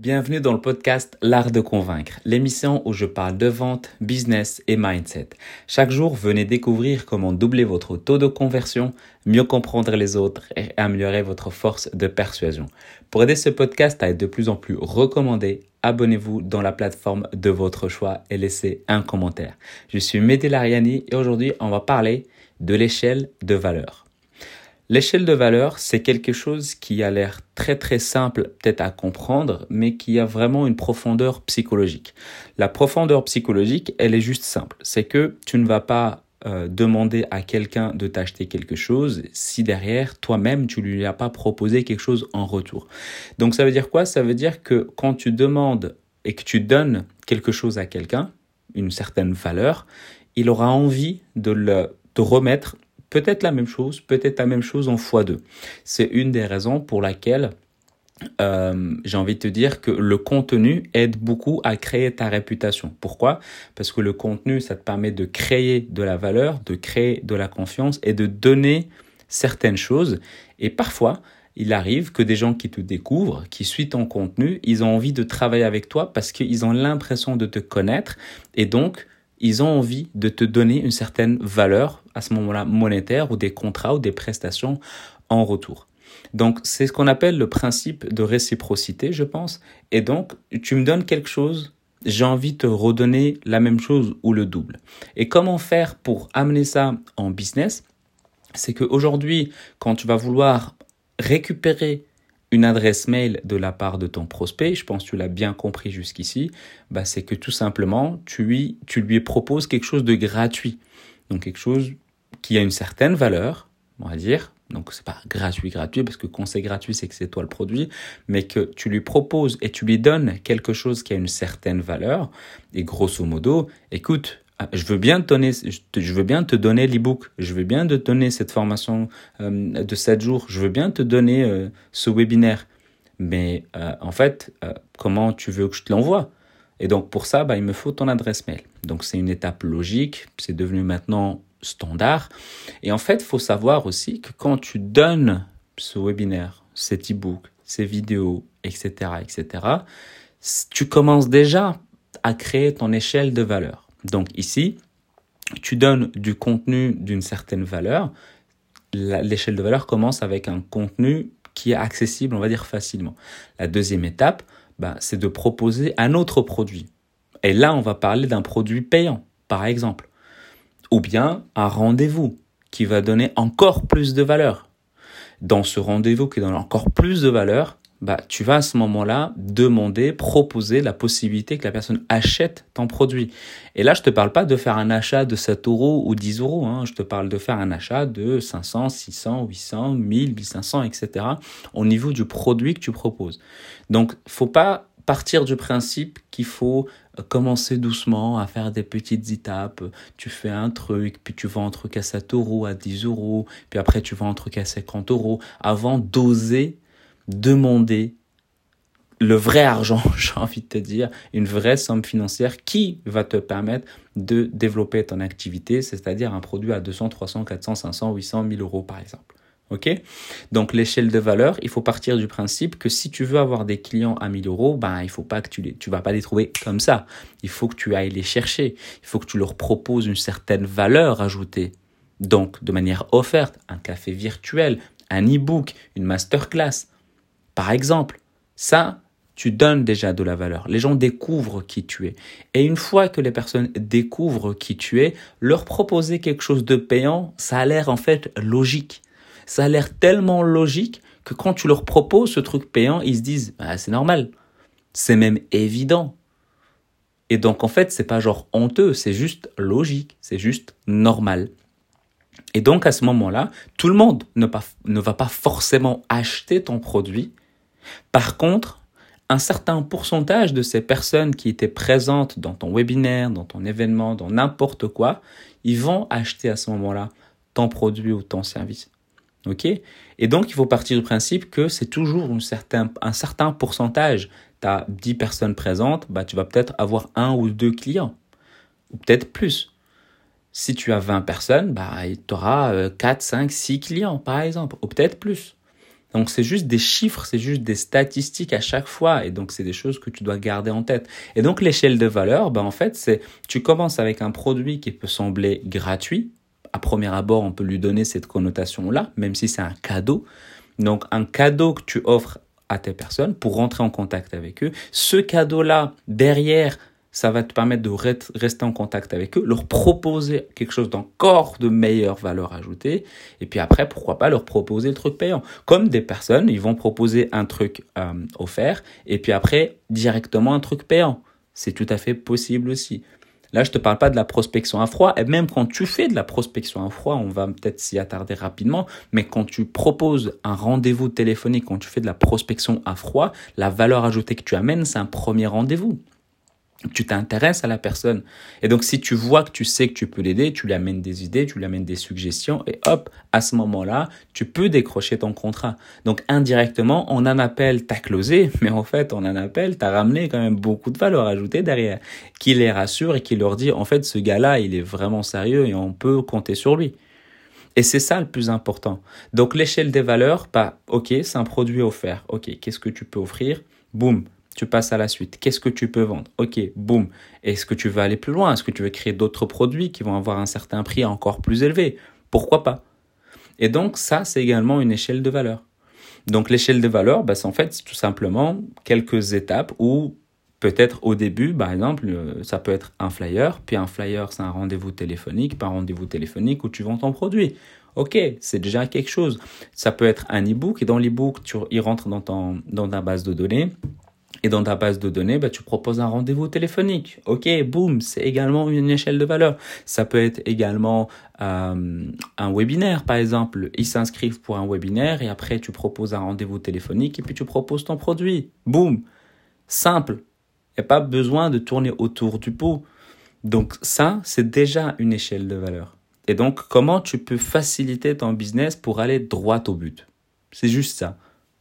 Bienvenue dans le podcast L'Art de Convaincre, l'émission où je parle de vente, business et mindset. Chaque jour, venez découvrir comment doubler votre taux de conversion, mieux comprendre les autres et améliorer votre force de persuasion. Pour aider ce podcast à être de plus en plus recommandé, abonnez-vous dans la plateforme de votre choix et laissez un commentaire. Je suis Mehdi Lariani et aujourd'hui, on va parler de l'échelle de valeur. L'échelle de valeur, c'est quelque chose qui a l'air très très simple peut-être à comprendre, mais qui a vraiment une profondeur psychologique. La profondeur psychologique, elle est juste simple. C'est que tu ne vas pas euh, demander à quelqu'un de t'acheter quelque chose si derrière toi-même tu lui as pas proposé quelque chose en retour. Donc ça veut dire quoi? Ça veut dire que quand tu demandes et que tu donnes quelque chose à quelqu'un, une certaine valeur, il aura envie de le te remettre peut-être la même chose, peut-être la même chose en x2. C'est une des raisons pour laquelle euh, j'ai envie de te dire que le contenu aide beaucoup à créer ta réputation. Pourquoi? Parce que le contenu, ça te permet de créer de la valeur, de créer de la confiance et de donner certaines choses. Et parfois, il arrive que des gens qui te découvrent, qui suivent ton contenu, ils ont envie de travailler avec toi parce qu'ils ont l'impression de te connaître et donc ils ont envie de te donner une certaine valeur à ce moment-là monétaire ou des contrats ou des prestations en retour. Donc c'est ce qu'on appelle le principe de réciprocité, je pense. Et donc tu me donnes quelque chose, j'ai envie de te redonner la même chose ou le double. Et comment faire pour amener ça en business? C'est qu'aujourd'hui, quand tu vas vouloir récupérer une adresse mail de la part de ton prospect, je pense que tu l'as bien compris jusqu'ici, bah c'est que tout simplement, tu lui, tu lui proposes quelque chose de gratuit. Donc quelque chose qui a une certaine valeur, on va dire. Donc c'est pas gratuit, gratuit, parce que quand c'est gratuit, c'est que c'est toi le produit, mais que tu lui proposes et tu lui donnes quelque chose qui a une certaine valeur. Et grosso modo, écoute, je veux bien te donner, je veux bien te donner l'ebook, je veux bien te donner cette formation euh, de 7 jours, je veux bien te donner euh, ce webinaire. Mais euh, en fait, comment tu veux que je te l'envoie? Et donc pour ça, bah, il me faut ton adresse mail. Donc c'est une étape logique, c'est devenu maintenant standard. Et en fait, faut savoir aussi que quand tu donnes ce webinaire, cet ebook, ces vidéos, etc., etc., tu commences déjà à créer ton échelle de valeur. Donc ici, tu donnes du contenu d'une certaine valeur. L'échelle de valeur commence avec un contenu qui est accessible, on va dire facilement. La deuxième étape, bah, c'est de proposer un autre produit. Et là, on va parler d'un produit payant, par exemple. Ou bien un rendez-vous qui va donner encore plus de valeur. Dans ce rendez-vous qui donne encore plus de valeur, bah, tu vas à ce moment-là demander, proposer la possibilité que la personne achète ton produit. Et là, je te parle pas de faire un achat de 7 euros ou 10 euros. Hein. Je te parle de faire un achat de 500, 600, 800, 1000, 1500, etc. au niveau du produit que tu proposes. Donc, faut pas partir du principe qu'il faut commencer doucement à faire des petites étapes. Tu fais un truc, puis tu vends un truc à 7 euros, à 10 euros, puis après tu vends un truc à 50 euros, avant d'oser demander le vrai argent, j'ai envie de te dire, une vraie somme financière qui va te permettre de développer ton activité, c'est-à-dire un produit à 200, 300, 400, 500, 800, 1000 euros par exemple. Ok? Donc l'échelle de valeur, il faut partir du principe que si tu veux avoir des clients à 1000 euros, ben il faut pas que tu les, tu vas pas les trouver comme ça. Il faut que tu ailles les chercher. Il faut que tu leur proposes une certaine valeur ajoutée. Donc de manière offerte, un café virtuel, un e-book, une masterclass, par exemple, ça, tu donnes déjà de la valeur. Les gens découvrent qui tu es. Et une fois que les personnes découvrent qui tu es, leur proposer quelque chose de payant, ça a l'air en fait logique. Ça a l'air tellement logique que quand tu leur proposes ce truc payant, ils se disent, bah, c'est normal. C'est même évident. Et donc en fait, c'est pas genre honteux, c'est juste logique, c'est juste normal. Et donc à ce moment-là, tout le monde ne, ne va pas forcément acheter ton produit, par contre, un certain pourcentage de ces personnes qui étaient présentes dans ton webinaire, dans ton événement, dans n'importe quoi, ils vont acheter à ce moment-là ton produit ou ton service. OK? Et donc, il faut partir du principe que c'est toujours un certain, un certain pourcentage. Tu as 10 personnes présentes, bah, tu vas peut-être avoir un ou deux clients, ou peut-être plus. Si tu as 20 personnes, bah, tu auras 4, 5, 6 clients, par exemple, ou peut-être plus. Donc c'est juste des chiffres, c'est juste des statistiques à chaque fois. Et donc c'est des choses que tu dois garder en tête. Et donc l'échelle de valeur, ben en fait, c'est tu commences avec un produit qui peut sembler gratuit. À premier abord, on peut lui donner cette connotation-là, même si c'est un cadeau. Donc un cadeau que tu offres à tes personnes pour rentrer en contact avec eux. Ce cadeau-là, derrière, ça va te permettre de rester en contact avec eux, leur proposer quelque chose d'encore de meilleure valeur ajoutée, et puis après, pourquoi pas leur proposer le truc payant. Comme des personnes, ils vont proposer un truc euh, offert, et puis après, directement un truc payant. C'est tout à fait possible aussi. Là, je te parle pas de la prospection à froid, et même quand tu fais de la prospection à froid, on va peut-être s'y attarder rapidement, mais quand tu proposes un rendez-vous téléphonique, quand tu fais de la prospection à froid, la valeur ajoutée que tu amènes, c'est un premier rendez-vous tu t'intéresses à la personne. Et donc, si tu vois que tu sais que tu peux l'aider, tu lui amènes des idées, tu lui amènes des suggestions, et hop, à ce moment-là, tu peux décrocher ton contrat. Donc, indirectement, on en appelle t'as closé, mais en fait, on en appelle t'as ramené quand même beaucoup de valeur ajoutée derrière, qui les rassure et qui leur dit, en fait, ce gars-là, il est vraiment sérieux et on peut compter sur lui. Et c'est ça le plus important. Donc, l'échelle des valeurs, pas, ok, c'est un produit offert. Ok, qu'est-ce que tu peux offrir? Boum, tu passes à la suite. Qu'est-ce que tu peux vendre? Ok, boum. Est-ce que tu veux aller plus loin? Est-ce que tu veux créer d'autres produits qui vont avoir un certain prix encore plus élevé? Pourquoi pas? Et donc ça, c'est également une échelle de valeur. Donc l'échelle de valeur, bah, c'est en fait tout simplement quelques étapes où peut-être au début, par exemple, euh, ça peut être un flyer, puis un flyer, c'est un rendez-vous téléphonique, un rendez-vous téléphonique où tu vends ton produit. Ok, c'est déjà quelque chose. Ça peut être un e-book, et dans l'e-book, il rentre dans ta base de données et dans ta base de données, bah, tu proposes un rendez-vous téléphonique. Ok, boum, c'est également une échelle de valeur. Ça peut être également euh, un webinaire, par exemple. Ils s'inscrivent pour un webinaire et après tu proposes un rendez-vous téléphonique et puis tu proposes ton produit. Boum, simple. Il n'y a pas besoin de tourner autour du pot. Donc ça, c'est déjà une échelle de valeur. Et donc, comment tu peux faciliter ton business pour aller droit au but? C'est juste ça.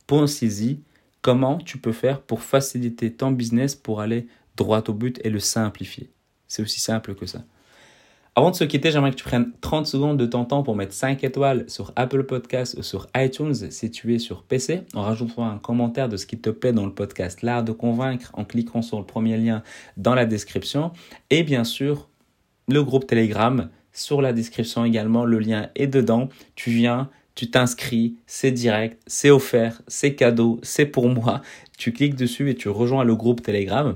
Pensez-y comment tu peux faire pour faciliter ton business pour aller droit au but et le simplifier. C'est aussi simple que ça. Avant de se quitter, j'aimerais que tu prennes 30 secondes de ton temps pour mettre 5 étoiles sur Apple Podcasts ou sur iTunes si tu es sur PC, en rajoutant un commentaire de ce qui te plaît dans le podcast L'art de convaincre en cliquant sur le premier lien dans la description et bien sûr le groupe Telegram sur la description également, le lien est dedans. Tu viens, tu t'inscris, c'est direct, c'est offert, c'est cadeau, c'est pour moi. Tu cliques dessus et tu rejoins le groupe Telegram.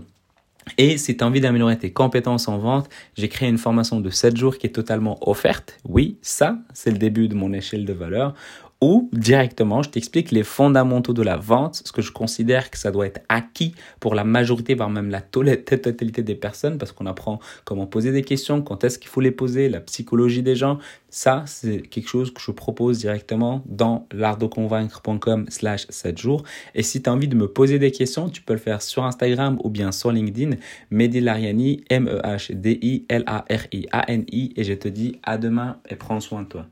Et si tu as envie d'améliorer tes compétences en vente, j'ai créé une formation de 7 jours qui est totalement offerte. Oui, ça, c'est le début de mon échelle de valeur ou directement, je t'explique les fondamentaux de la vente, ce que je considère que ça doit être acquis pour la majorité, voire même la totalité des personnes, parce qu'on apprend comment poser des questions, quand est-ce qu'il faut les poser, la psychologie des gens. Ça, c'est quelque chose que je propose directement dans l'artdeconvaincre.com slash 7 jours. Et si tu as envie de me poser des questions, tu peux le faire sur Instagram ou bien sur LinkedIn. Mehdi Lariani, M-E-H-D-I-L-A-R-I-A-N-I. Et je te dis à demain et prends soin de toi.